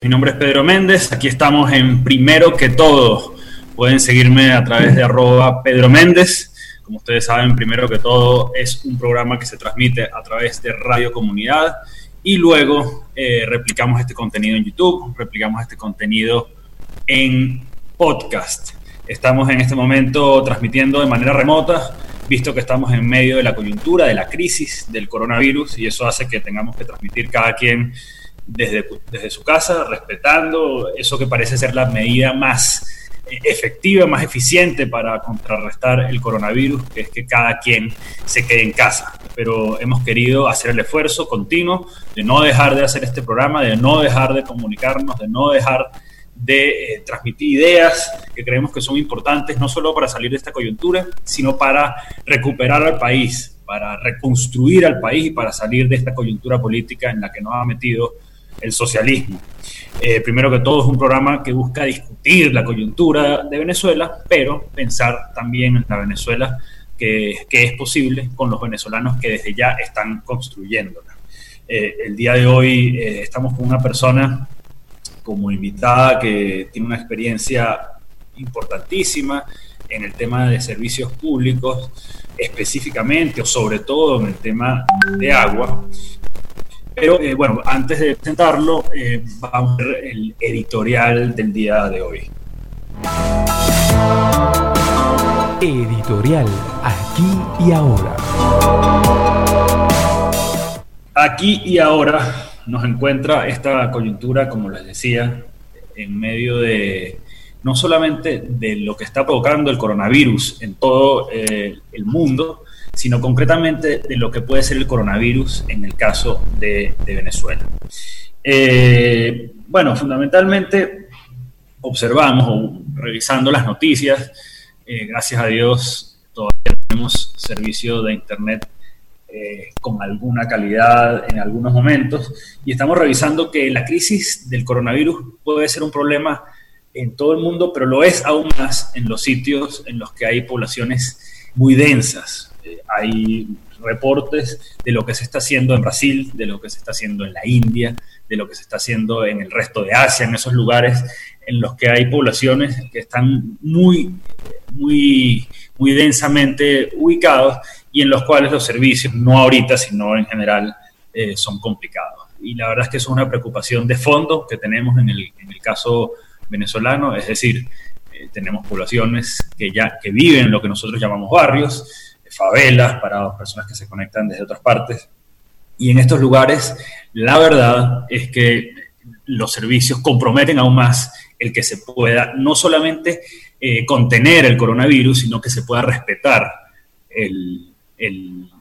Mi nombre es Pedro Méndez, aquí estamos en Primero que Todo. Pueden seguirme a través de arroba Pedro Méndez. Como ustedes saben, Primero que Todo es un programa que se transmite a través de Radio Comunidad y luego eh, replicamos este contenido en YouTube, replicamos este contenido en podcast. Estamos en este momento transmitiendo de manera remota, visto que estamos en medio de la coyuntura, de la crisis del coronavirus y eso hace que tengamos que transmitir cada quien desde, desde su casa, respetando eso que parece ser la medida más eh, efectiva, más eficiente para contrarrestar el coronavirus, que es que cada quien se quede en casa. Pero hemos querido hacer el esfuerzo continuo de no dejar de hacer este programa, de no dejar de comunicarnos, de no dejar de eh, transmitir ideas que creemos que son importantes, no solo para salir de esta coyuntura, sino para recuperar al país, para reconstruir al país y para salir de esta coyuntura política en la que nos ha metido el socialismo. Eh, primero que todo es un programa que busca discutir la coyuntura de Venezuela, pero pensar también en la Venezuela que, es posible con los venezolanos que desde ya están construyéndola. Eh, el día de hoy eh, estamos con una persona como invitada que tiene una experiencia importantísima en el tema de servicios públicos, específicamente o sobre todo en el tema de agua. Pero eh, bueno, antes de presentarlo, eh, vamos a ver el editorial del día de hoy. Editorial, aquí y ahora. Aquí y ahora nos encuentra esta coyuntura, como les decía, en medio de no solamente de lo que está provocando el coronavirus en todo eh, el mundo, sino concretamente de lo que puede ser el coronavirus en el caso de, Venezuela. Eh, bueno, fundamentalmente observamos o revisando las noticias, eh, gracias a Dios todavía tenemos servicio de Internet eh, con alguna calidad en algunos momentos y estamos revisando que la crisis del coronavirus puede ser un problema en todo el mundo, pero lo es aún más en los sitios en los que hay poblaciones muy densas, hay reportes de lo que se está haciendo en Brasil, de lo que se está haciendo en la India, de lo que se está haciendo en el resto de Asia, en esos lugares en los que hay poblaciones que están muy, muy, muy densamente ubicados y en los cuales los servicios, no ahorita, sino en general, eh, son complicados. Y la verdad es que es una preocupación de fondo que tenemos en el, en el caso venezolano, es decir, eh, tenemos poblaciones que ya que viven en lo que nosotros llamamos barrios, favelas, para personas que se conectan desde otras partes. Y en estos lugares, la verdad es que los servicios comprometen aún más el que se pueda no solamente eh, contener el coronavirus, sino que se pueda respetar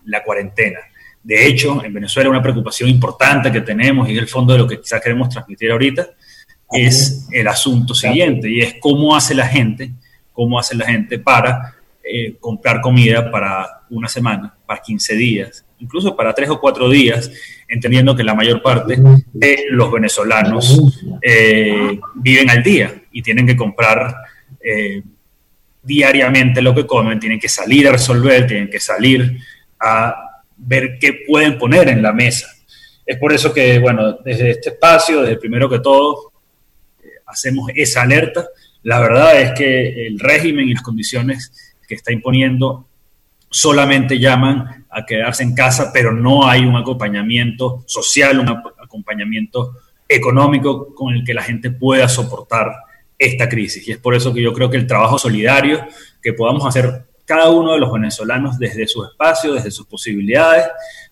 la cuarentena. De hecho, en Venezuela una preocupación importante que tenemos y el fondo de lo que quizás queremos transmitir ahorita es el asunto siguiente y es cómo hace la gente, cómo hace la gente para eh, comprar comida para una semana, para 15 días, incluso para tres o cuatro días, entendiendo que la mayor parte de los venezolanos eh, viven al día y tienen que comprar eh, diariamente lo que comen, tienen que salir a resolver, tienen que salir a ver qué pueden poner en la mesa. Es por eso que, bueno, desde este espacio, desde primero que todo, hacemos esa alerta. La verdad es que el régimen y las condiciones que está imponiendo solamente llaman a quedarse en casa, pero no hay un acompañamiento social, un acompañamiento económico con el que la gente pueda soportar esta crisis. Y es por eso que yo creo que el trabajo solidario que podamos hacer cada uno de los venezolanos desde su espacio, desde sus posibilidades,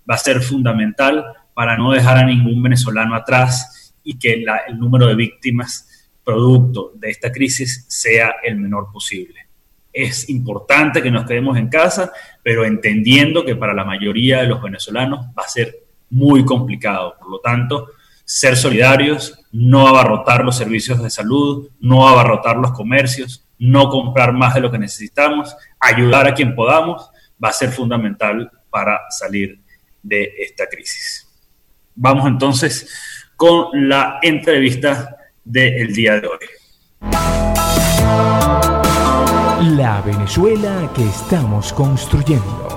va a ser fundamental para no dejar a ningún venezolano atrás y que el número de víctimas producto de esta crisis sea el menor posible es importante que nos quedemos en casa, pero entendiendo que para la mayoría de los venezolanos va a ser muy complicado. Por lo tanto, ser solidarios, no abarrotar los servicios de salud, no abarrotar los comercios, no comprar más de lo que necesitamos, ayudar a quien podamos, va a ser fundamental para salir de esta crisis. Vamos entonces con la entrevista del día de hoy. La Venezuela que estamos construyendo.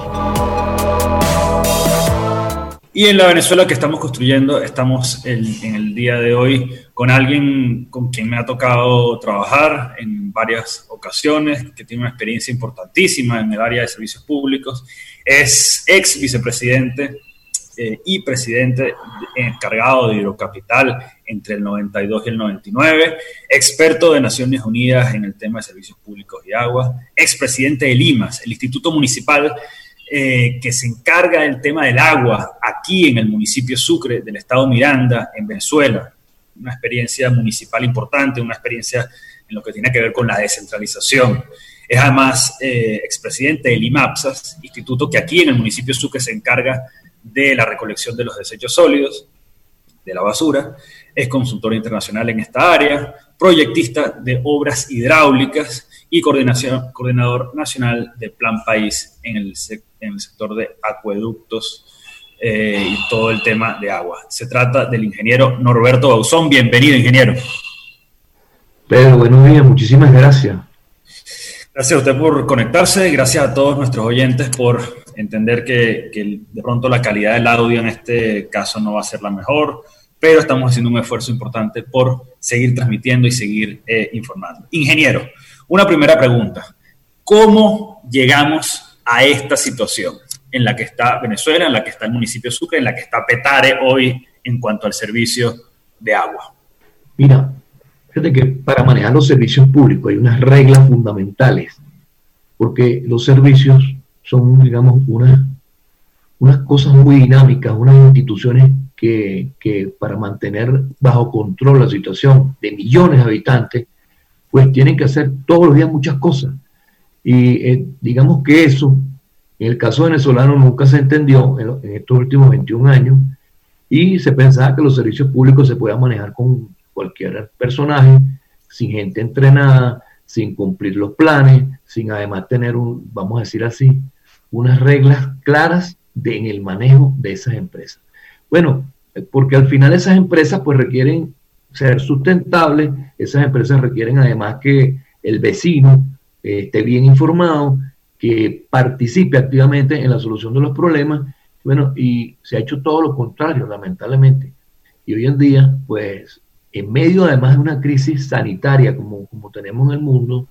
Y en la Venezuela que estamos construyendo, estamos en el día de hoy con alguien con quien me ha tocado trabajar en varias ocasiones, que tiene una experiencia importantísima en el área de servicios públicos. Es ex vicepresidente eh, y presidente encargado de Hidrocapital entre el 92 y el 99, experto de Naciones Unidas en el tema de servicios públicos y agua, expresidente de Limas, el Instituto Municipal eh, que se encarga del tema del agua aquí en el municipio Sucre del estado Miranda, en Venezuela. Una experiencia municipal importante, una experiencia en lo que tiene que ver con la descentralización. Es además eh, expresidente del IMAPSAS, instituto que aquí en el municipio Sucre se encarga de la recolección de los desechos sólidos, de la basura. Es consultor internacional en esta área, proyectista de obras hidráulicas y coordinación, coordinador nacional de Plan País en el, en el sector de acueductos eh, y todo el tema de agua. Se trata del ingeniero Norberto Bauzón. Bienvenido, ingeniero. Pedro, buenos días, muchísimas gracias. Gracias a usted por conectarse, gracias a todos nuestros oyentes por entender que, que, de pronto la calidad del audio en este caso no va a ser la mejor, pero estamos haciendo un esfuerzo importante por seguir transmitiendo y seguir eh, informando. Ingeniero, una primera pregunta. ¿Cómo llegamos a esta situación en la que está Venezuela, en la que está el municipio de Sucre, en la que está Petare hoy en cuanto al servicio de agua? Mira, fíjate que para manejar los servicios públicos hay unas reglas fundamentales, porque los servicios son, digamos, unas, unas cosas muy dinámicas, unas instituciones que, para mantener bajo control la situación de millones de habitantes, pues tienen que hacer todos los días muchas cosas. Y eh, digamos que eso, en el caso venezolano, nunca se entendió en, estos últimos 21 años y se pensaba que los servicios públicos se podían manejar con cualquier personaje, sin gente entrenada, sin cumplir los planes, sin además tener, un, vamos a decir así, unas reglas claras en el manejo de esas empresas. Bueno, porque al final esas empresas pues requieren ser sustentables, esas empresas requieren además que el vecino eh, esté bien informado, que participe activamente en la solución de los problemas. Bueno, y se ha hecho todo lo contrario, lamentablemente. Y hoy en día, pues, en medio además de una crisis sanitaria como, como tenemos en el mundo,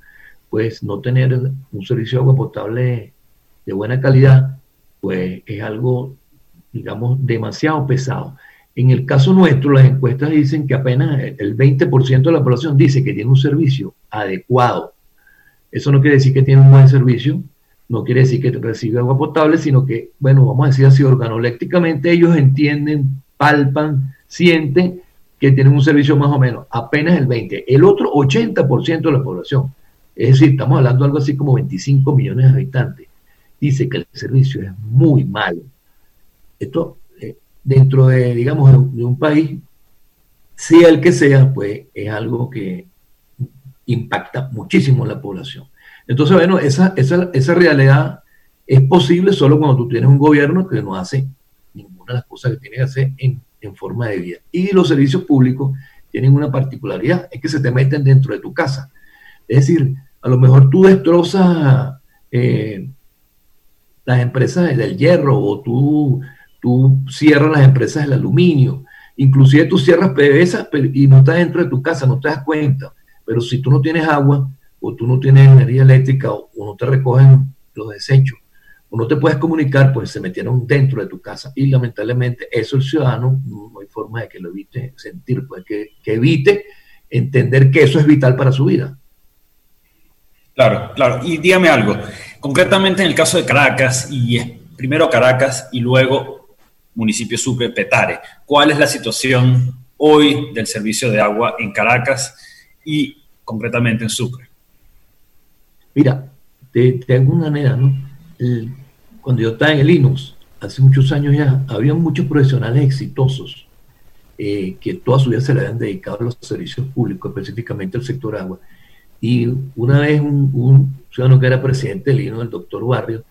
pues no tener un servicio de agua potable de buena calidad, pues es algo, digamos, demasiado pesado. En el caso nuestro, las encuestas dicen que apenas el 20% de la población dice que tiene un servicio adecuado. Eso no quiere decir que tiene un buen servicio, no quiere decir que recibe agua potable, sino que, bueno, vamos a decir así, organolécticamente ellos entienden, palpan, sienten que tienen un servicio más o menos, apenas el 20%. El otro 80% de la población, es decir, estamos hablando de algo así como 25 millones de habitantes, dice que el servicio es muy malo. Esto dentro de, digamos, de un país, sea el que sea, pues es algo que impacta muchísimo la población. Entonces, bueno, esa, esa, esa realidad es posible solo cuando tú tienes un gobierno que no hace ninguna de las cosas que tiene que hacer en, en forma de vida. Y los servicios públicos tienen una particularidad, es que se te meten dentro de tu casa. Es decir, a lo mejor tú destrozas eh, las empresas del hierro o tú tú cierras las empresas del aluminio, inclusive tú cierras PDVSA y no estás dentro de tu casa, no te das cuenta. Pero si tú no tienes agua o tú no tienes energía eléctrica o, no te recogen los desechos o no te puedes comunicar, pues se metieron dentro de tu casa. Y lamentablemente eso el ciudadano no, hay forma de que lo evite sentir, pues que, que evite entender que eso es vital para su vida. Claro, claro. Y dígame algo, concretamente en el caso de Caracas, y primero Caracas y luego municipio Sucre, Petare. ¿Cuál es la situación hoy del servicio de agua en Caracas y concretamente en Sucre? Mira, te, hago una manera, ¿no? cuando yo estaba en el INUS, hace muchos años ya, había muchos profesionales exitosos eh, que toda su vida se le habían dedicado a los servicios públicos, específicamente al sector agua. Y una vez un, un ciudadano que era presidente del INUS, el doctor Barrio,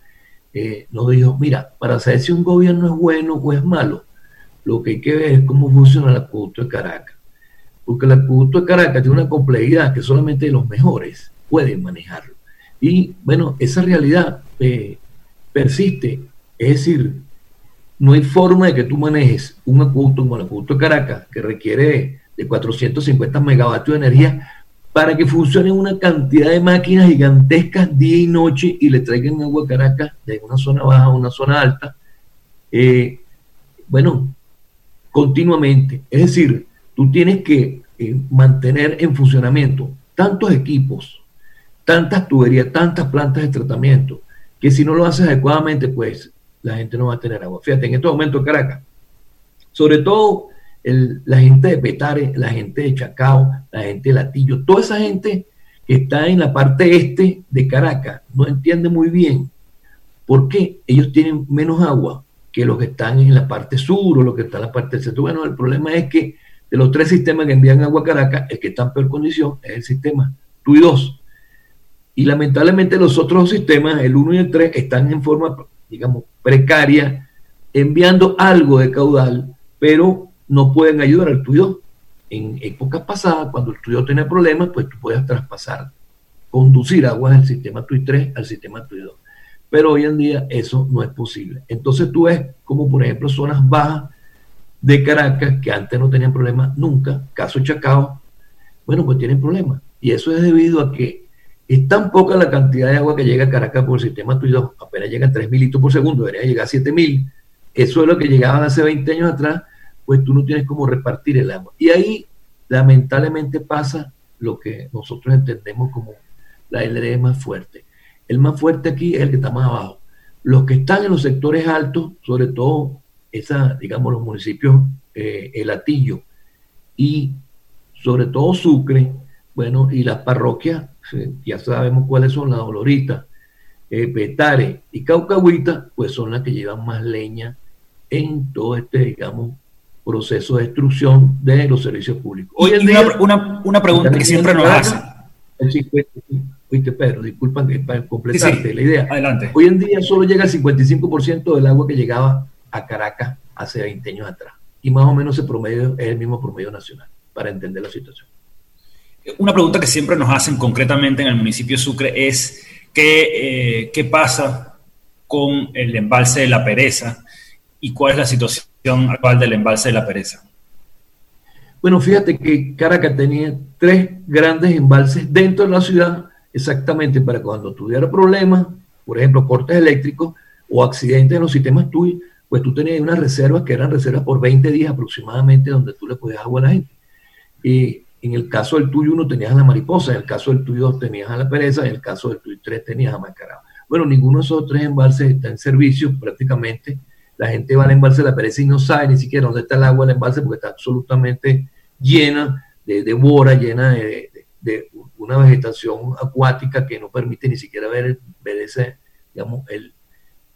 nos dijo, mira, para saber si un gobierno es bueno o es malo, lo que hay que ver es cómo funciona el acueducto de Caracas. Porque el acueducto de Caracas tiene una complejidad que solamente los mejores pueden manejarlo. Y bueno, esa realidad eh, persiste. Es decir, no hay forma de que tú manejes un acueducto como el acueducto de Caracas, que requiere de 450 megavatios de energía, para que funcione una cantidad de máquinas gigantescas día y noche y le traigan agua a Caracas de una zona baja a una zona alta. Eh, bueno, continuamente. Es decir, tú tienes que eh, mantener en funcionamiento tantos equipos, tantas tuberías, tantas plantas de tratamiento, que si no lo haces adecuadamente, pues la gente no va a tener agua. Fíjate, en este momento en Caracas, sobre todo la gente de Petare, la gente de Chacao, la gente de Latillo, toda esa gente que está en la parte este de Caracas, no entiende muy bien por qué ellos tienen menos agua que los que están en la parte sur o los que están en la parte centro. Bueno, el problema es que de los tres sistemas que envían agua a Caracas, el que está en peor condición es el sistema TUI 2. Y lamentablemente los otros sistemas, el 1 y el 3, están en forma, digamos, precaria, enviando algo de caudal, pero no pueden ayudar al TUI 2. En épocas pasadas, cuando el TUI 2 tenía problemas, pues tú puedes traspasar, conducir agua del sistema TUI 3 al sistema TUI 2. Pero hoy en día eso no es posible. Entonces tú ves como, por ejemplo, zonas bajas de Caracas, que antes no tenían problemas nunca, caso Chacao, bueno, pues tienen problemas. Y eso es debido a que es tan poca la cantidad de agua que llega a Caracas por el sistema tuyo, apenas llegan 3 mil litros por segundo, debería llegar a 7 mil. Eso es lo que llegaban hace 20 años atrás, pues tú no tienes cómo repartir el agua. Y ahí, lamentablemente, pasa lo que nosotros entendemos como la LRE más fuerte. El más fuerte aquí es el que está más abajo. Los que están en los sectores altos, sobre todo esa, digamos, los municipios eh, El Atillo y sobre todo Sucre, bueno, y las parroquias, ya sabemos cuáles son, la Dolorita, eh, Petare y Caucahuita, pues son las que llevan más leña en todo este, digamos, proceso de destrucción de los servicios públicos. Hoy en día, una, una, pregunta que siempre nos hacen. Oíste, Pedro, disculpa para completarte la idea. Adelante. Hoy en día solo llega el 55% del agua que llegaba a Caracas hace 20 años atrás. Y más o menos ese promedio es el mismo promedio nacional, para entender la situación. Una pregunta que siempre nos hacen concretamente en el municipio de Sucre es qué, eh, qué pasa con el embalse de la pereza y cuál es la situación actual del embalse de la pereza. Bueno, fíjate que Caracas tenía tres grandes embalses dentro de la ciudad exactamente para cuando tuviera problemas, por ejemplo, cortes eléctricos o accidentes en los sistemas tuyos, pues tú tenías unas reservas que eran reservas por 20 días aproximadamente donde tú le podías agua a la gente. Y en el caso del tuyo uno tenías a la mariposa, en el caso del tuyo dos tenías a la pereza, en el caso del tuyo tres tenías a Macarao. Bueno, ninguno de esos tres embalses está en servicio prácticamente. La gente va al embalse de la pereza y no sabe ni siquiera dónde está el agua del embalse porque está absolutamente llena de, bora, llena de, de, una vegetación acuática que no permite ni siquiera ver, ver ese, digamos, el,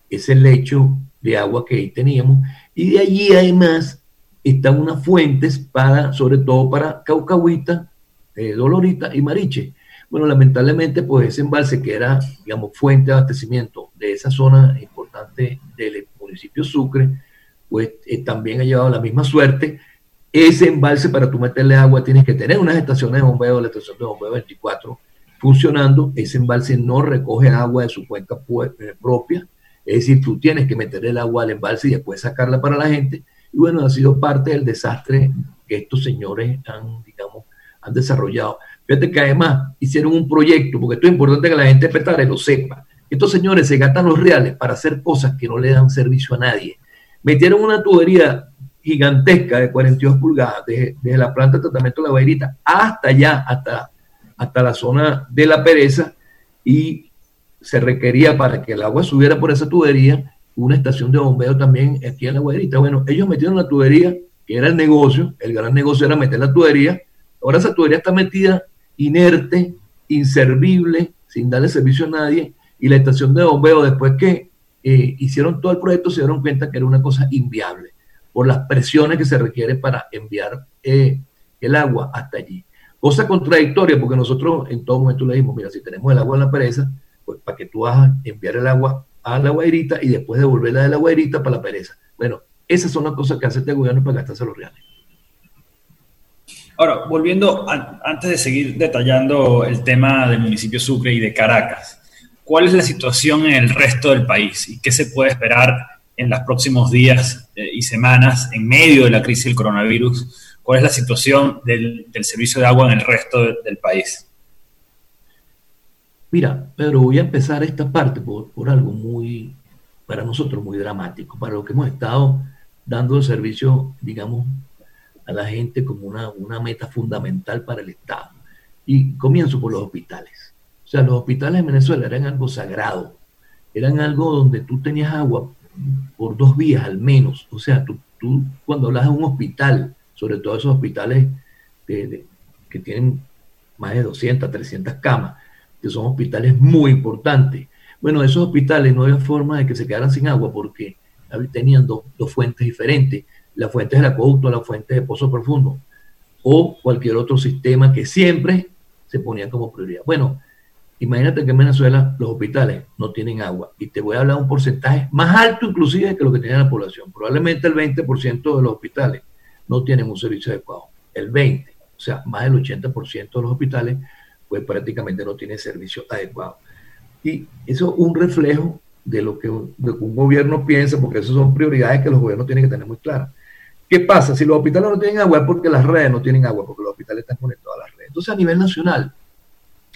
ese lecho de agua que ahí teníamos. Y de allí además están unas fuentes para, sobre todo para Caucahuita, eh, Dolorita y Mariche. Bueno, lamentablemente, pues ese embalse que era, digamos, fuente de abastecimiento de esa zona importante del municipio Sucre, pues eh, también ha llevado la misma suerte. Ese embalse, para tú meterle agua, tienes que tener unas estaciones de bombeo, la estación de bombeo 24 funcionando. Ese embalse no recoge agua de su cuenca eh, propia, es decir, tú tienes que meter el agua al embalse y después sacarla para la gente. Y bueno, ha sido parte del desastre que estos señores han, digamos, han desarrollado. Fíjate que además hicieron un proyecto, porque esto es importante que la gente de lo sepa. Estos señores se gastan los reales para hacer cosas que no le dan servicio a nadie. Metieron una tubería gigantesca de 42 pulgadas desde, la planta de tratamiento de la Bairita hasta allá, hasta, hasta la zona de la pereza, y se requería para que el agua subiera por esa tubería una estación de bombeo también aquí en la guaderita. Bueno, ellos metieron la tubería, que era el negocio, el gran negocio era meter la tubería. Ahora esa tubería está metida inerte, inservible, sin darle servicio a nadie. Y la estación de bombeo, después que eh, hicieron todo el proyecto, se dieron cuenta que era una cosa inviable por las presiones que se requiere para enviar eh, el agua hasta allí. Cosa contradictoria, porque nosotros en todo momento le dijimos, mira, si tenemos el agua en la pereza, pues para que tú hagas enviar el agua a la guairita y después devolverla de la guairita para la pereza. Bueno, esas son las cosas que hace este gobierno para gastarse los reales. Ahora, volviendo, antes de seguir detallando el tema del municipio Sucre y de Caracas, ¿cuál es la situación en el resto del país y qué se puede esperar en los próximos días eh, y semanas en medio de la crisis del coronavirus? ¿Cuál es la situación del, servicio de agua en el resto del país? Mira, Pedro, voy a empezar esta parte por, por algo muy, para nosotros, muy dramático, para lo que hemos estado dando el servicio, digamos, a la gente como una, una meta fundamental para el Estado. Y comienzo por los hospitales. Sea, los hospitales en Venezuela eran algo sagrado, eran algo donde tú tenías agua por dos vías al menos. O sea, tú, tú cuando hablas de un hospital, sobre todo esos hospitales que tienen más de 200, 300 camas, que son hospitales muy importantes. Bueno, esos hospitales no había forma de que se quedaran sin agua porque tenían dos, fuentes diferentes, la fuente del acueducto, la fuente de pozo profundo, o cualquier otro sistema que siempre se ponía como prioridad. Bueno, imagínate que en Venezuela los hospitales no tienen agua y te voy a hablar de un porcentaje más alto inclusive que lo que tenía la población. Probablemente el 20% de los hospitales no tienen un servicio adecuado. El 20%, o sea, más del 80% de los hospitales pues prácticamente no tiene servicio adecuado. Y eso es un reflejo de lo, que, un gobierno piensa, porque esas son prioridades que los gobiernos tienen que tener muy claras. ¿Qué pasa? Si los hospitales no tienen agua es porque las redes no tienen agua, porque los hospitales están conectados a las redes. Entonces, a nivel nacional,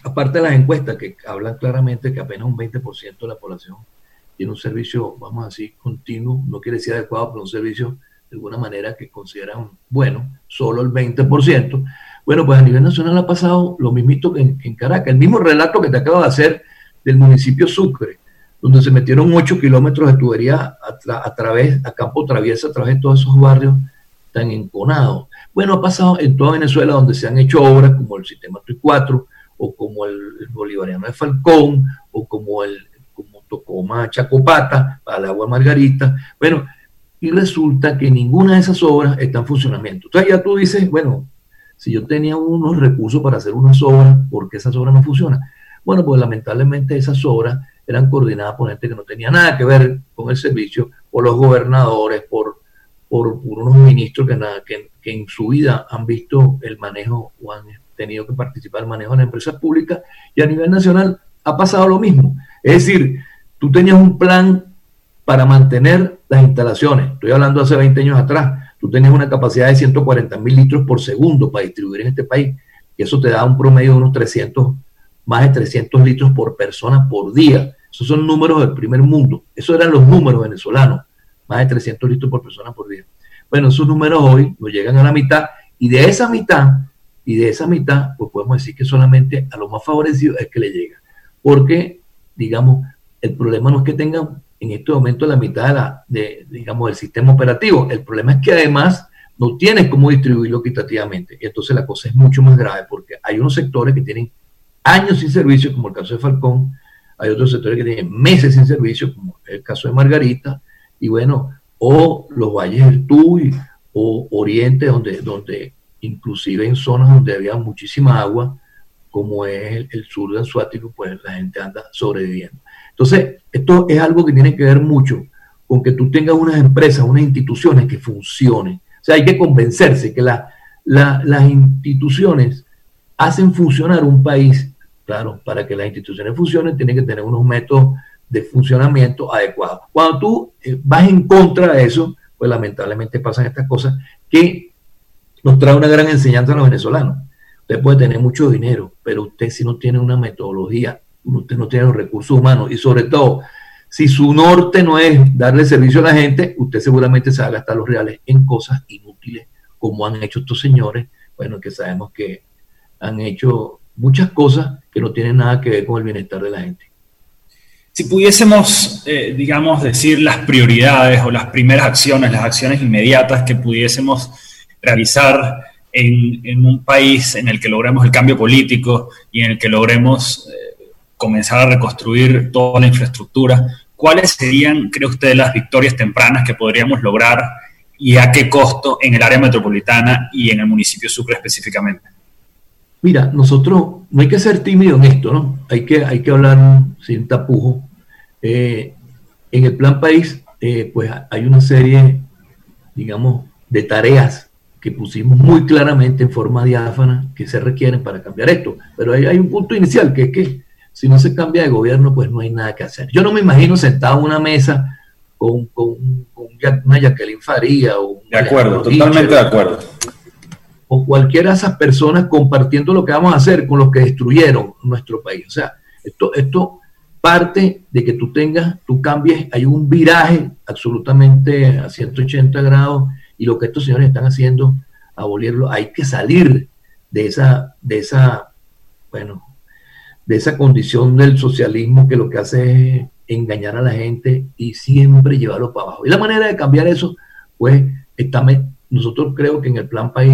aparte de las encuestas que hablan claramente que apenas un 20% de la población tiene un servicio, vamos a decir, continuo, no quiere decir adecuado, pero un servicio de alguna manera que consideran bueno, solo el 20%, bueno, pues a nivel nacional ha pasado lo mismito que en, Caracas, el mismo relato que te acabo de hacer del municipio Sucre, donde se metieron 8 kilómetros de tubería a, través, a campo traviesa, a través de todos esos barrios tan enconados. Bueno, ha pasado en toda Venezuela donde se han hecho obras como el sistema TUI 4 o como el, bolivariano de Falcón o como el como Tocoma Chacopata el agua Margarita. Bueno, y resulta que ninguna de esas obras está en funcionamiento. Entonces ya tú dices, bueno, si yo tenía unos recursos para hacer unas obras, ¿por qué esas obras no funcionan? Bueno, pues lamentablemente esas obras eran coordinadas por gente que no tenía nada que ver con el servicio, por los gobernadores, por, por, unos ministros que, nada, que, que, en su vida han visto el manejo o han tenido que participar en el manejo de las empresas públicas y a nivel nacional ha pasado lo mismo. Es decir, tú tenías un plan para mantener las instalaciones, estoy hablando hace 20 años atrás, tú tenías una capacidad de 140 mil litros por segundo para distribuir en este país, y eso te da un promedio de unos 300, más de 300 litros por persona por día. Esos son números del primer mundo. Esos eran los números venezolanos, más de 300 litros por persona por día. Bueno, esos números hoy nos llegan a la mitad, y de esa mitad, y de esa mitad, pues podemos decir que solamente a los más favorecidos es que le llega. Porque, digamos, el problema no es que tengan en este momento la mitad de, la, de, digamos, del sistema operativo. El problema es que además no tienes cómo distribuirlo equitativamente. Y entonces la cosa es mucho más grave porque hay unos sectores que tienen años sin servicio, como el caso de Falcón, hay otros sectores que tienen meses sin servicio, como el caso de Margarita, y bueno, o los valles del Tuy, o Oriente, donde, donde inclusive en zonas donde había muchísima agua, como es el, sur de Anzuático, pues la gente anda sobreviviendo. Entonces, esto es algo que tiene que ver mucho con que tú tengas unas empresas, unas instituciones que funcionen. O sea, hay que convencerse que las instituciones hacen funcionar un país. Claro, para que las instituciones funcionen, tienen que tener unos métodos de funcionamiento adecuados. Cuando tú eh, vas en contra de eso, pues lamentablemente pasan estas cosas que nos trae una gran enseñanza a los venezolanos. Usted puede tener mucho dinero, pero usted si no tiene una metodología usted no tiene los recursos humanos y sobre todo, si su norte no es darle servicio a la gente, usted seguramente se va a gastar los reales en cosas inútiles, como han hecho estos señores, bueno, que sabemos que han hecho muchas cosas que no tienen nada que ver con el bienestar de la gente. Si pudiésemos, eh, digamos, decir las prioridades o las primeras acciones, las acciones inmediatas que pudiésemos realizar en, un país en el que logremos el cambio político y en el que logremos eh, comenzar a reconstruir toda la infraestructura, ¿cuáles serían, cree usted, las victorias tempranas que podríamos lograr y a qué costo en el área metropolitana y en el municipio Sucre específicamente? Mira, nosotros no hay que ser tímido en esto, ¿no? Hay que, hay que hablar sin tapujo. Eh, en el plan país, eh, pues hay una serie, digamos, de tareas que pusimos muy claramente en forma diáfana que se requieren para cambiar esto. Pero hay, hay un punto inicial, que es que si no se cambia de gobierno, pues no hay nada que hacer. Yo no me imagino sentado en una mesa con, con, una Jacqueline Faría o de acuerdo, totalmente de acuerdo. O cualquiera de esas personas compartiendo lo que vamos a hacer con los que destruyeron nuestro país. O sea, esto, esto parte de que tú tengas, tú cambies, hay un viraje absolutamente a 180 grados y lo que estos señores están haciendo, abolirlo, hay que salir de esa, de esa, bueno, de esa condición del socialismo que lo que hace es engañar a la gente y siempre llevarlo para abajo. Y la manera de cambiar eso, pues, está, nosotros creo que en el plan país,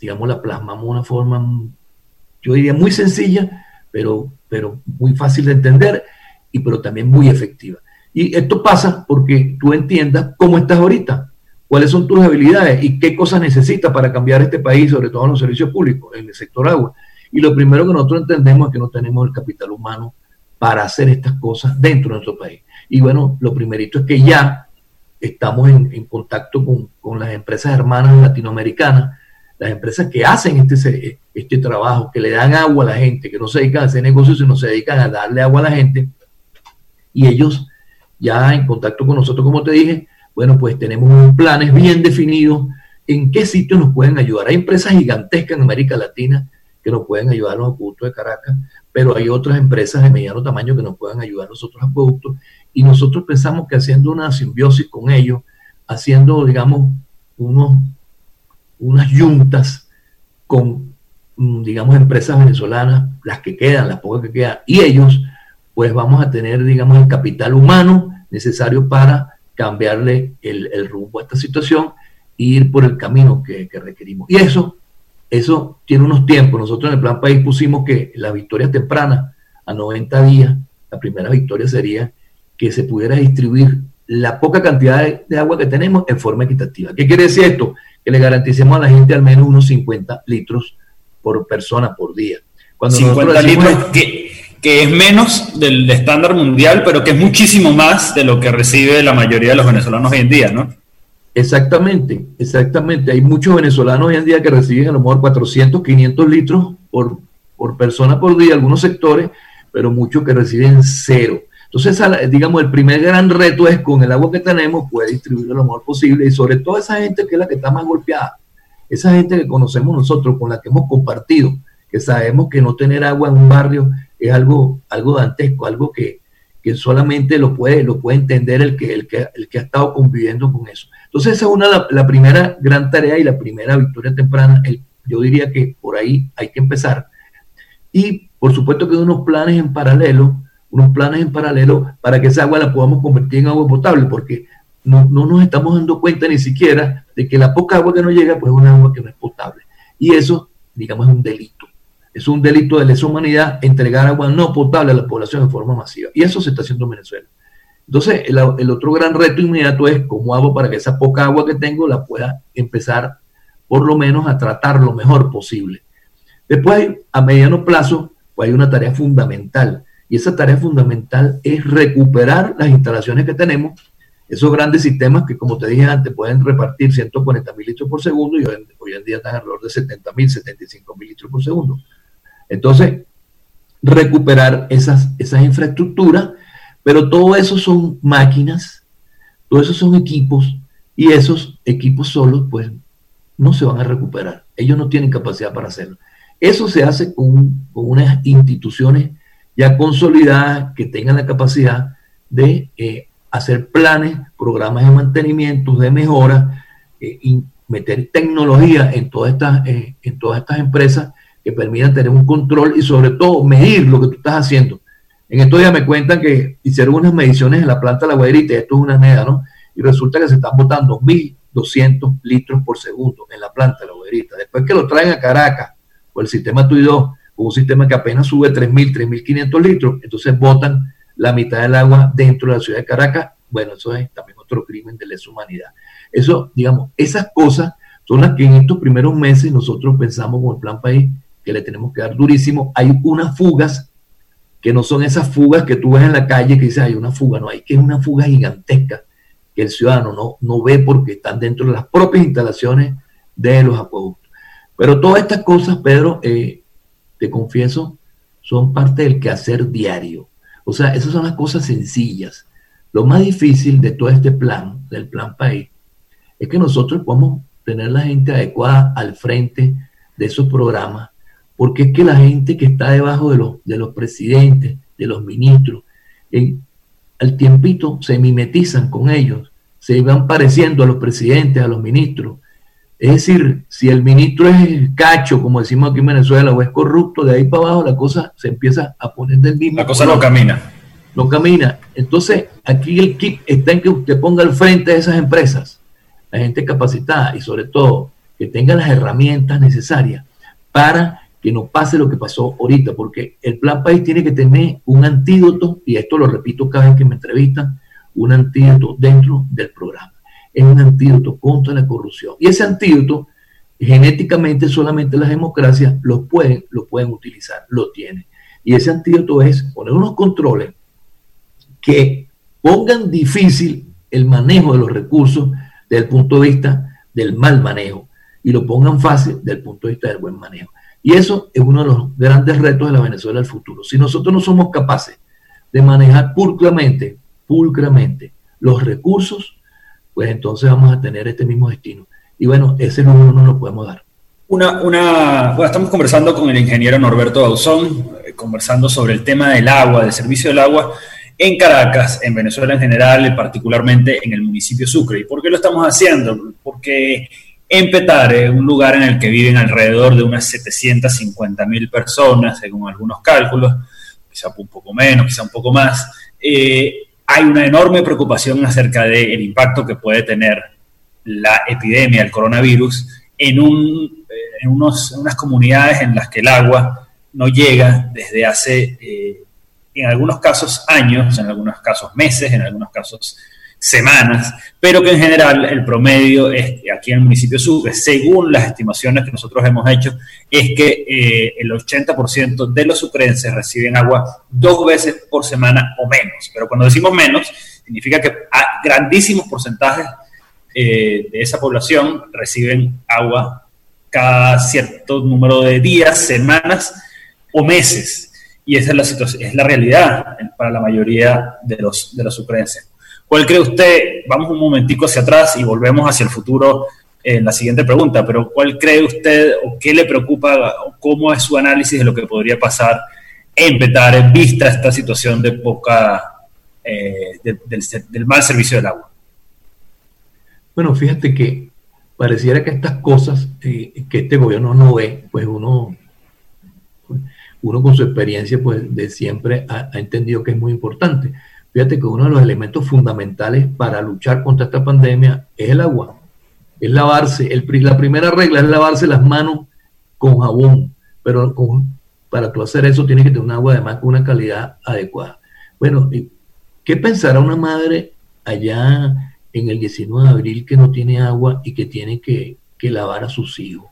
digamos, la plasmamos de una forma, yo diría, muy sencilla, pero, pero muy fácil de entender y pero también muy efectiva. Y esto pasa porque tú entiendas cómo estás ahorita, cuáles son tus habilidades y qué cosas necesitas para cambiar este país, sobre todo en los servicios públicos, en el sector agua. Y lo primero que nosotros entendemos es que no tenemos el capital humano para hacer estas cosas dentro de nuestro país. Y bueno, lo primerito es que ya estamos en, contacto con, las empresas hermanas latinoamericanas, las empresas que hacen este, este trabajo, que le dan agua a la gente, que no se dedican a hacer negocios, sino se dedican a darle agua a la gente. Y ellos ya en contacto con nosotros, como te dije, bueno, pues tenemos planes bien definidos en qué sitios nos pueden ayudar. Hay empresas gigantescas en América Latina que nos pueden ayudar a los acueductos de Caracas, pero hay otras empresas de mediano tamaño que nos pueden ayudar a nosotros acueductos y nosotros pensamos que haciendo una simbiosis con ellos, haciendo, digamos, unos, unas juntas con, mm, digamos, empresas venezolanas, las que quedan, las pocas que quedan, y ellos, pues vamos a tener, digamos, el capital humano necesario para cambiarle el, rumbo a esta situación e ir por el camino que, requerimos. Y eso, eso tiene unos tiempos. Nosotros en el Plan País pusimos que la victoria temprana, a 90 días, la primera victoria sería que se pudiera distribuir la poca cantidad de, agua que tenemos en forma equitativa. ¿Qué quiere decir esto? Que le garanticemos a la gente al menos unos 50 litros por persona por día. Cuando 50 litros, que es menos del estándar mundial, pero que es muchísimo más de lo que recibe la mayoría de los venezolanos hoy en día, ¿no? Exactamente, exactamente. Hay muchos venezolanos hoy en día que reciben a lo mejor 400, 500 litros por, por persona por día, algunos sectores, pero muchos que reciben cero. Entonces, digamos, el primer gran reto es con el agua que tenemos, poder distribuirlo lo mejor posible y sobre todo esa gente que es la que está más golpeada, esa gente que conocemos nosotros, con la que hemos compartido, que sabemos que no tener agua en un barrio es algo, algo dantesco, algo que, solamente lo puede, lo puede entender el que, el, que, el que ha estado conviviendo con eso. Entonces esa es una, la, primera gran tarea y la primera victoria temprana. yo diría que por ahí hay que empezar. Y por supuesto que hay unos planes en paralelo, unos planes en paralelo para que esa agua la podamos convertir en agua potable, porque no, no nos estamos dando cuenta ni siquiera de que la poca agua que nos llega, pues es una agua que no es potable. Y eso, digamos, es un delito. Es un delito de lesa humanidad entregar agua no potable a la población de forma masiva. Y eso se está haciendo en Venezuela. Entonces, el, otro gran reto inmediato es cómo hago para que esa poca agua que tengo la pueda empezar por lo menos a tratar lo mejor posible. Después, a mediano plazo, pues hay una tarea fundamental. Y esa tarea fundamental es recuperar las instalaciones que tenemos, esos grandes sistemas que, como te dije antes, pueden repartir 140 mil litros por segundo y hoy, hoy en día están alrededor de 70 mil, 75 mil litros por segundo. Entonces, recuperar esas, esas infraestructuras, pero todo eso son máquinas, todo eso son equipos, y esos equipos solos, pues, no se van a recuperar. Ellos no tienen capacidad para hacerlo. Eso se hace con, unas instituciones ya consolidadas que tengan la capacidad de eh, hacer planes, programas de mantenimiento, de mejora, eh, y meter tecnología en todas estas, eh, en todas estas empresas que permitan tener un control y sobre todo medir lo que tú estás haciendo. En estos días me cuentan que hicieron unas mediciones en la planta de la guaderita, esto es una neda, ¿no? Y resulta que se están botando 1.200 litros por segundo en la planta de la guaderita. Después que lo traen a Caracas, por el sistema TUI 2, con un sistema que apenas sube 3.000, 3.500 litros, entonces botan la mitad del agua dentro de la ciudad de Caracas. Bueno, eso es también otro crimen de lesa humanidad. Eso, digamos, esas cosas son las que en estos primeros meses nosotros pensamos con el Plan País que le tenemos que dar durísimo. Hay unas fugas que no son esas fugas que tú ves en la calle que dices, hay una fuga, no, hay que es una fuga gigantesca que el ciudadano no, no ve porque están dentro de las propias instalaciones de los acueductos. Pero todas estas cosas, Pedro, eh, te confieso, son parte del quehacer diario. O sea, esas son las cosas sencillas. Lo más difícil de todo este plan, del plan país, es que nosotros podamos tener la gente adecuada al frente de esos programas, porque es que la gente que está debajo de los, de los presidentes, de los ministros, al tiempito se mimetizan con ellos, se van pareciendo a los presidentes, a los ministros. Es decir, si el ministro es cacho, como decimos aquí en Venezuela, o es corrupto, de ahí para abajo la cosa se empieza a poner del mismo. La cosa no camina. No camina. Entonces, aquí el kit está en que usted ponga al frente de esas empresas la gente capacitada y sobre todo que tenga las herramientas necesarias para que no pase lo que pasó ahorita, porque el plan país tiene que tener un antídoto, y esto lo repito cada vez que me entrevistan, un antídoto dentro del programa. Es un antídoto contra la corrupción. Y ese antídoto, genéticamente solamente las democracias lo pueden, lo pueden utilizar, lo tienen. Y ese antídoto es poner unos controles que pongan difícil el manejo de los recursos desde el punto de vista del mal manejo y lo pongan fácil desde el punto de vista del buen manejo. Y eso es uno de los grandes retos de la Venezuela del futuro. Si nosotros no somos capaces de manejar pulcramente, pulcramente los recursos, pues entonces vamos a tener este mismo destino. Y bueno, ese número no lo podemos dar. Una, una, estamos conversando con el ingeniero Norberto Bauzón, eh, conversando sobre el tema del agua, del servicio del agua en Caracas, en Venezuela en general, particularmente en el municipio Sucre. ¿Y por qué lo estamos haciendo? Porque en Petare, un lugar en el que viven alrededor de unas 750 mil personas, según algunos cálculos, quizá un poco menos, quizá un poco más, eh, hay una enorme preocupación acerca del impacto que puede tener la epidemia del coronavirus en, un, en unas comunidades en las que el agua no llega desde hace eh, en algunos casos años, en algunos casos meses, en algunos casos semanas, pero que en general el promedio es aquí en el municipio Sucre, según las estimaciones que nosotros hemos hecho, es que eh, el 80% de los sucrenses reciben agua dos veces por semana o menos. Pero cuando decimos menos, significa que grandísimos porcentajes eh, de esa población reciben agua cada cierto número de días, semanas o meses. Y esa es la situación, es la realidad para la mayoría de los, de los. ¿Cuál cree usted? Vamos un momentico hacia atrás y volvemos hacia el futuro en la siguiente pregunta, pero ¿cuál cree usted o qué le preocupa o cómo es su análisis de lo que podría pasar en Petare en vista esta situación de poca, eh, del, mal servicio del agua? Bueno, fíjate que pareciera que estas cosas eh, que este gobierno no ve, pues uno uno con su experiencia pues de siempre ha, entendido que es muy importante. Fíjate que uno de los elementos fundamentales para luchar contra esta pandemia es el agua. Es lavarse. La primera regla es lavarse las manos con jabón. Pero para tú hacer eso tienes que tener un agua además con una calidad adecuada. Bueno, ¿qué pensará una madre allá en el 19 de abril que no tiene agua y que tiene que, que lavar a sus hijos?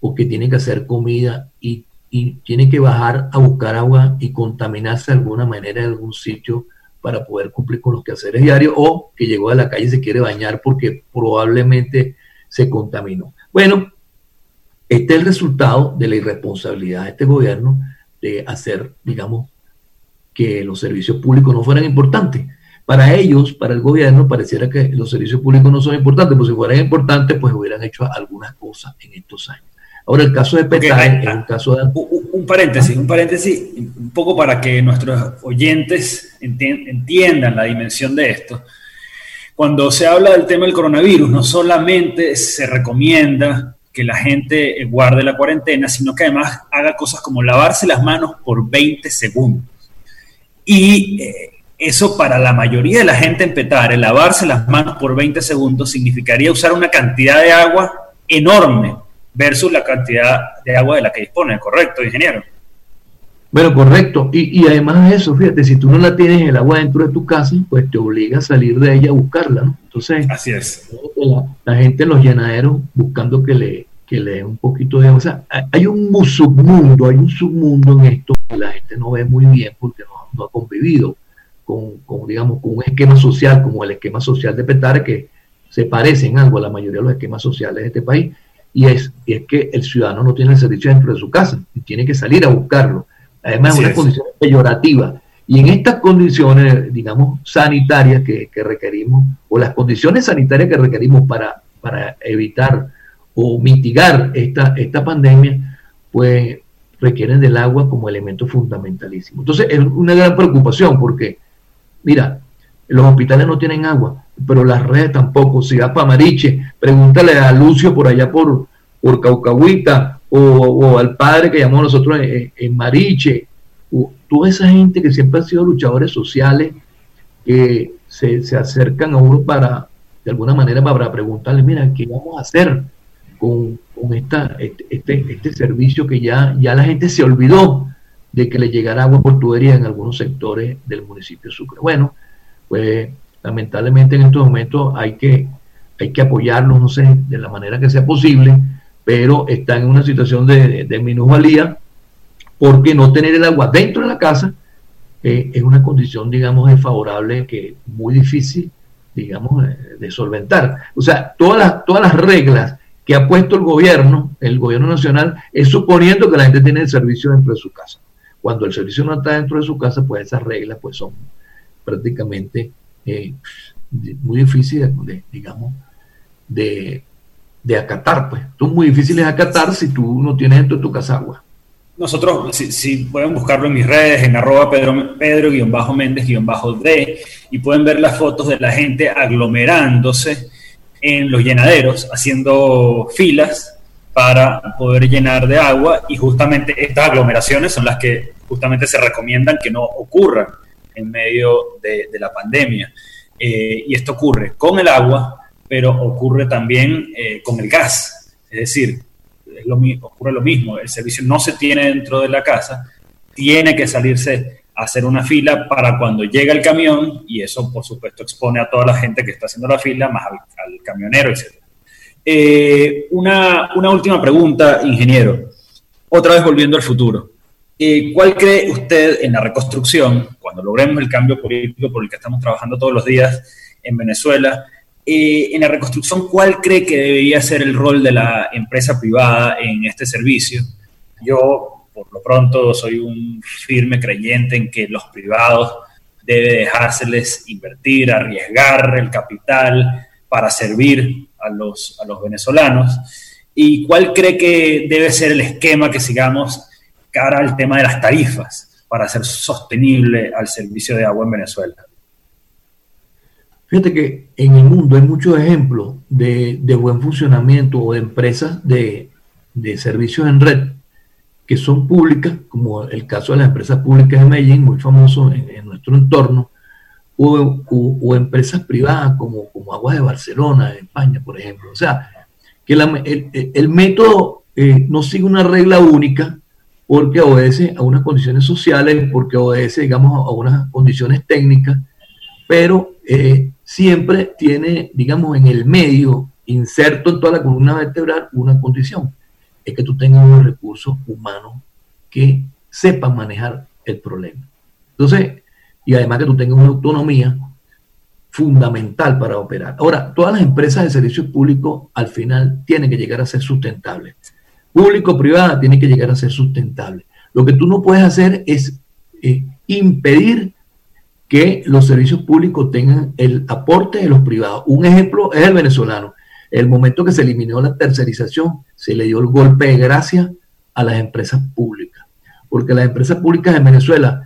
O que tiene que hacer comida y y tiene que bajar a buscar agua y contaminarse de alguna manera en algún sitio para poder cumplir con los quehaceres diarios o que llegó a la calle y se quiere bañar porque probablemente se contaminó. Bueno, este es el resultado de la irresponsabilidad de este gobierno de hacer, digamos, que los servicios públicos no fueran importantes. Para ellos, para el gobierno, pareciera que los servicios públicos no son importantes, pero si fueran importantes, pues hubieran hecho algunas cosas en estos años. Ahora, el caso de Petare caso de... Un, paréntesis, un paréntesis, un poco para que nuestros oyentes entiendan la dimensión de esto. Cuando se habla del tema del coronavirus, no solamente se recomienda que la gente guarde la cuarentena, sino que además haga cosas como lavarse las manos por 20 segundos. Y eh, eso para la mayoría de la gente en Petare, lavarse las manos por 20 segundos significaría usar una cantidad de agua enorme versus la cantidad de agua de la que dispone, ¿correcto, ingeniero? Bueno, correcto. Y, además de eso, fíjate, si tú no la tienes el agua dentro de tu casa, pues te obliga a salir de ella a buscarla, ¿no? Entonces, Así es. La, gente en los llenaderos buscando que le, que le dé un poquito de agua. O sea, hay un submundo, hay un submundo en esto que la gente no ve muy bien porque no, ha convivido con, con, digamos, con un esquema social como el esquema social de Petare, que se parecen algo a la mayoría de los esquemas sociales de este país y es, es que el ciudadano no tiene el servicio dentro de su casa y tiene que salir a buscarlo. Además, es una condición peyorativa. Y en estas condiciones, digamos, sanitarias que, requerimos, o las condiciones sanitarias que requerimos para, para evitar o mitigar esta, esta pandemia, pues requieren del agua como elemento fundamentalísimo. Entonces es una gran preocupación porque, mira, los hospitales no tienen agua, pero las redes tampoco. Si vas para Mariche, pregúntale a Lucio por allá por, por Caucahuita o, al padre que llamó a nosotros en, Mariche. Toda esa gente que siempre han sido luchadores sociales que se, se acercan a uno para, de alguna manera, para preguntarle, mira, ¿qué vamos a hacer? con, esta, este, este, este, servicio que ya, ya la gente se olvidó de que le llegara agua por tubería en algunos sectores del municipio de Sucre. Bueno, pues lamentablemente en estos momentos hay que, hay que apoyarlos, no sé, de la manera que sea posible, pero están en una situación de, de minusvalía porque no tener el agua dentro de la casa eh, es una condición, digamos, desfavorable que muy difícil, digamos, de solventar. O sea, todas las, todas las reglas que ha puesto el gobierno, el gobierno nacional, es suponiendo que la gente tiene el servicio dentro de su casa. Cuando el servicio no está dentro de su casa, pues esas reglas pues son prácticamente eh, muy difíciles, de, digamos, de, acatar. Pues. Son muy difíciles de acatar si tú no tienes dentro de tu casa agua. Nosotros, si, pueden buscarlo en mis redes, en arroba pedro, pedro méndez d y pueden ver las fotos de la gente aglomerándose en los llenaderos haciendo filas para poder llenar de agua y justamente estas aglomeraciones son las que justamente se recomiendan que no ocurran en medio de, la pandemia. Eh, y esto ocurre con el agua, pero ocurre también eh, con el gas. Es decir, ocurre lo mismo, el servicio no se tiene dentro de la casa, tiene que salirse hacer una fila para cuando llega el camión y eso por supuesto expone a toda la gente que está haciendo la fila, más al, camionero, etc. Eh, una, última pregunta, ingeniero. Otra vez volviendo al futuro. Eh, ¿Cuál cree usted en la reconstrucción, cuando logremos el cambio político por el que estamos trabajando todos los días en Venezuela? Eh, en la reconstrucción, ¿cuál cree que debería ser el rol de la empresa privada en este servicio? Yo por lo pronto soy un firme creyente en que los privados debe dejárseles invertir, arriesgar el capital para servir a los, a los venezolanos. ¿Y cuál cree que debe ser el esquema que sigamos cara al tema de las tarifas para hacer sostenible al servicio de agua en Venezuela? Fíjate que en el mundo hay muchos ejemplos de, buen funcionamiento o de empresas de, de servicios en red que son públicas, como el caso de las empresas públicas de Medellín, muy famoso en, nuestro entorno, o, empresas privadas como, como Aguas de Barcelona, de España, por ejemplo. O sea, que el, método eh, no sigue una regla única porque obedece a unas condiciones sociales, porque obedece, digamos, a unas condiciones técnicas, pero eh, siempre tiene, digamos, en el medio, inserto en toda la columna vertebral, una condición es que tú tengas unos recursos humanos que sepan manejar el problema. Entonces, y además que tú tengas una autonomía fundamental para operar. Ahora, todas las empresas de servicios públicos al final tienen que llegar a ser sustentables. Público-privada tiene que llegar a ser sustentable. Lo que tú no puedes hacer es eh, impedir que los servicios públicos tengan el aporte de los privados. Un ejemplo es el venezolano. El momento que se eliminó la tercerización, se le dio el golpe de gracia a las empresas públicas, porque las empresas públicas en Venezuela,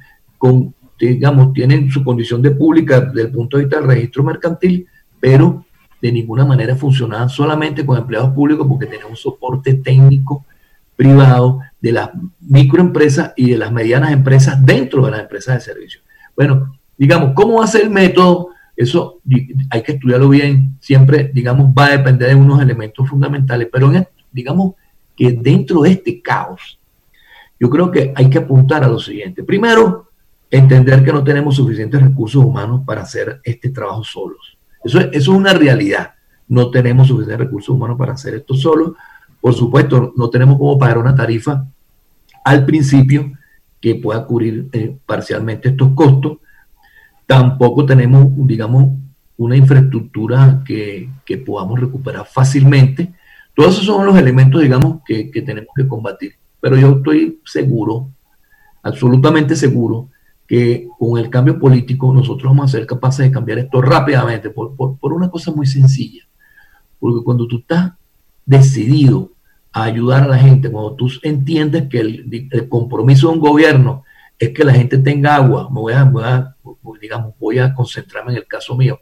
digamos, tienen su condición de pública desde el punto de vista del registro mercantil, pero de ninguna manera funcionaban solamente con empleados públicos porque tenían un soporte técnico privado de las microempresas y de las medianas empresas dentro de las empresas de servicios. Bueno, digamos, ¿cómo va a ser el método eso hay que estudiarlo bien, siempre, digamos, va a depender de unos elementos fundamentales, pero digamos que dentro de este caos, yo creo que hay que apuntar a lo siguiente. Primero, entender que no tenemos suficientes recursos humanos para hacer este trabajo solos. Eso, es una realidad. No tenemos suficientes recursos humanos para hacer esto solos. Por supuesto, no tenemos cómo pagar una tarifa al principio que pueda cubrir eh, parcialmente estos costos tampoco tenemos, digamos, una infraestructura que, podamos recuperar fácilmente. Todos esos son los elementos, digamos, que, tenemos que combatir. Pero yo estoy seguro, absolutamente seguro, que con el cambio político nosotros vamos a ser capaces de cambiar esto rápidamente por, por una cosa muy sencilla. Porque cuando tú estás decidido a ayudar a la gente, cuando tú entiendes que el, compromiso de un gobierno es que la gente tenga agua, me voy a, digamos, voy a concentrarme en el caso mío,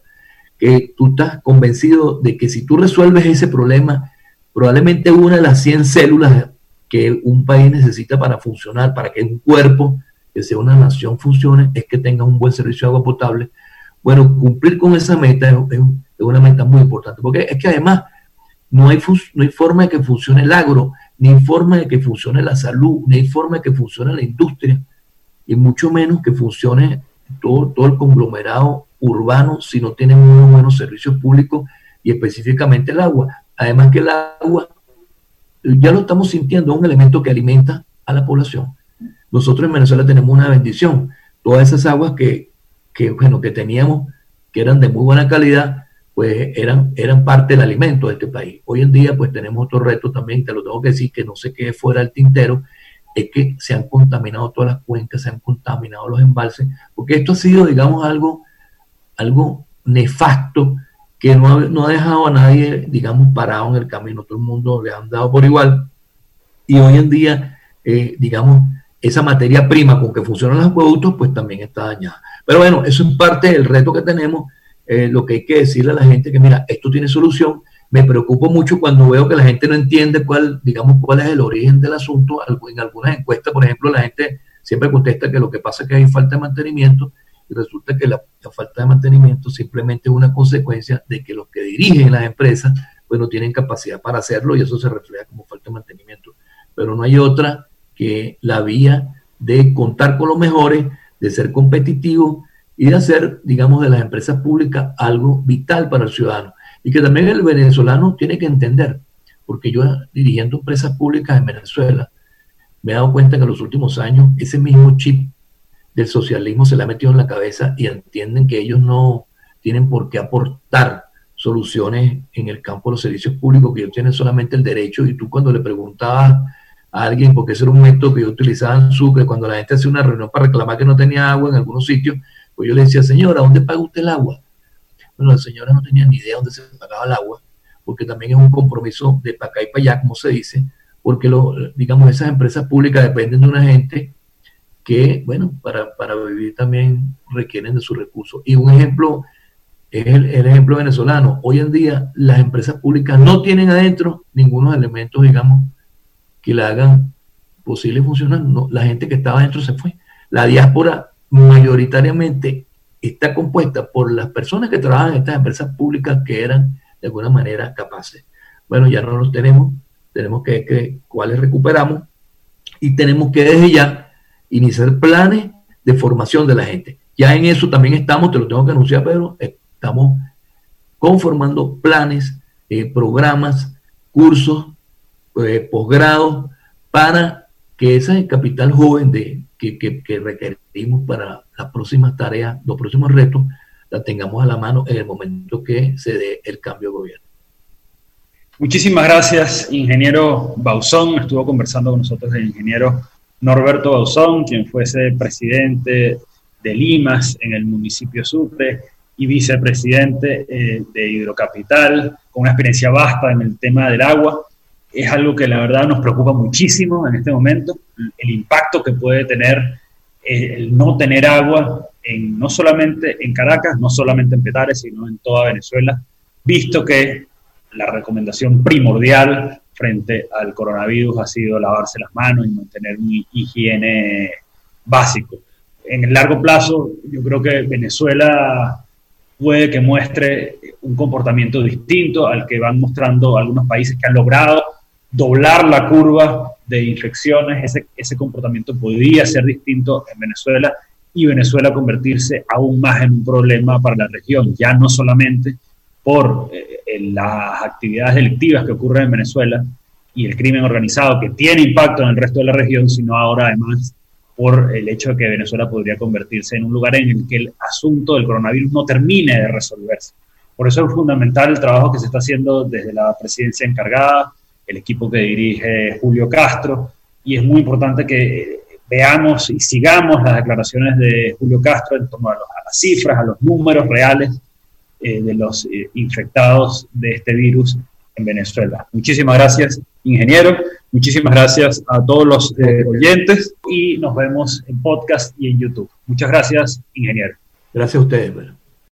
que tú estás convencido de que si tú resuelves ese problema, probablemente una de las 100 células que un país necesita para funcionar, para que un cuerpo, que sea una nación, funcione, es que tenga un buen servicio de agua potable. Bueno, cumplir con esa meta es, una meta muy importante, porque es que además no hay, no hay forma de que funcione el agro, ni forma de que funcione la salud, ni hay forma de que funcione la industria, y mucho menos que funcione todo, todo el conglomerado urbano si no tienen unos buenos servicios públicos y específicamente el agua. Además que el agua, ya lo estamos sintiendo, es un elemento que alimenta a la población. Nosotros en Venezuela tenemos una bendición. Todas esas aguas que, que, bueno, que teníamos, que eran de muy buena calidad, pues eran, eran parte del alimento de este país. Hoy en día, pues tenemos otro reto también, te lo tengo que decir, que no sé qué fuera el tintero, es que se han contaminado todas las cuencas, se han contaminado los embalses, porque esto ha sido, digamos, algo algo nefasto que no ha, dejado a nadie, digamos, parado en el camino. Todo el mundo le han dado por igual. Y hoy en día, eh, digamos, esa materia prima con que funcionan los acueductos, pues también está dañada. Pero bueno, eso es parte del reto que tenemos. Eh, lo que hay que decirle a la gente que, mira, esto tiene solución. Me preocupo mucho cuando veo que la gente no entiende cuál, digamos, cuál es el origen del asunto. En algunas encuestas, por ejemplo, la gente siempre contesta que lo que pasa es que hay falta de mantenimiento y resulta que la, falta de mantenimiento simplemente es una consecuencia de que los que dirigen las empresas pues no tienen capacidad para hacerlo y eso se refleja como falta de mantenimiento. Pero no hay otra que la vía de contar con los mejores, de ser competitivo y de hacer, digamos, de las empresas públicas algo vital para el ciudadano. Y que también el venezolano tiene que entender, porque yo dirigiendo empresas públicas en Venezuela, me he dado cuenta que en los últimos años ese mismo chip del socialismo se le ha metido en la cabeza y entienden que ellos no tienen por qué aportar soluciones en el campo de los servicios públicos, que ellos tienen solamente el derecho. Y tú cuando le preguntabas alguien, porque ese era un método que yo utilizaba en Sucre, cuando la gente hacía una reunión para reclamar que no tenía agua en algunos sitios, pues yo le decía, señora, ¿dónde paga usted el agua? Bueno, la señora no tenía ni idea dónde se pagaba el agua, porque también es un compromiso de para acá y para allá, como se dice, porque lo, digamos, esas empresas públicas dependen de una gente que, bueno, para, para vivir también requieren de sus recursos. Y un ejemplo es el, ejemplo venezolano. Hoy en día las empresas públicas no tienen adentro ningunos elementos, digamos, que la hagan posible funcionar. No, la gente que estaba adentro se fue. La diáspora mayoritariamente está compuesta por las personas que trabajan en estas empresas públicas que eran de alguna manera capaces. Bueno, ya no los tenemos, tenemos que ver cuáles recuperamos y tenemos que desde ya iniciar planes de formación de la gente. Ya en eso también estamos, te lo tengo que anunciar, Pedro, estamos conformando planes, eh, programas, cursos, eh, para que ese capital joven de, que, que, requerimos para las próximas tareas, los próximos retos, la tengamos a la mano en el momento que se dé el cambio de gobierno. Muchísimas gracias, ingeniero Bauzón. Estuvo conversando con nosotros el ingeniero Norberto Bauzón, quien fuese presidente de Limas en el municipio Sucre y vicepresidente eh, de Hidrocapital, con una experiencia vasta en el tema del agua. Es algo que la verdad nos preocupa muchísimo en este momento, el impacto que puede tener eh, el no tener agua en, no solamente en Caracas, no solamente en Petare, sino en toda Venezuela, visto que la recomendación primordial frente al coronavirus ha sido lavarse las manos y mantener una higiene básico. En el largo plazo, yo creo que Venezuela puede que muestre un comportamiento distinto al que van mostrando algunos países que han logrado doblar la curva de infecciones. Ese, ese comportamiento podría ser distinto en Venezuela y Venezuela convertirse aún más en un problema para la región, ya no solamente por eh, las actividades delictivas que ocurren en Venezuela y el crimen organizado que tiene impacto en el resto de la región, sino ahora además por el hecho de que Venezuela podría convertirse en un lugar en el que el asunto del coronavirus no termine de resolverse. Por eso es fundamental el trabajo que se está haciendo desde la presidencia encargada, el equipo que dirige Julio Castro, y es muy importante que veamos y sigamos las declaraciones de Julio Castro en torno a, las cifras, a los números reales eh, de los eh, infectados de este virus en Venezuela. Muchísimas gracias, ingeniero. Muchísimas gracias a todos los eh, oyentes y nos vemos en podcast y en YouTube. Muchas gracias, ingeniero. Gracias a ustedes.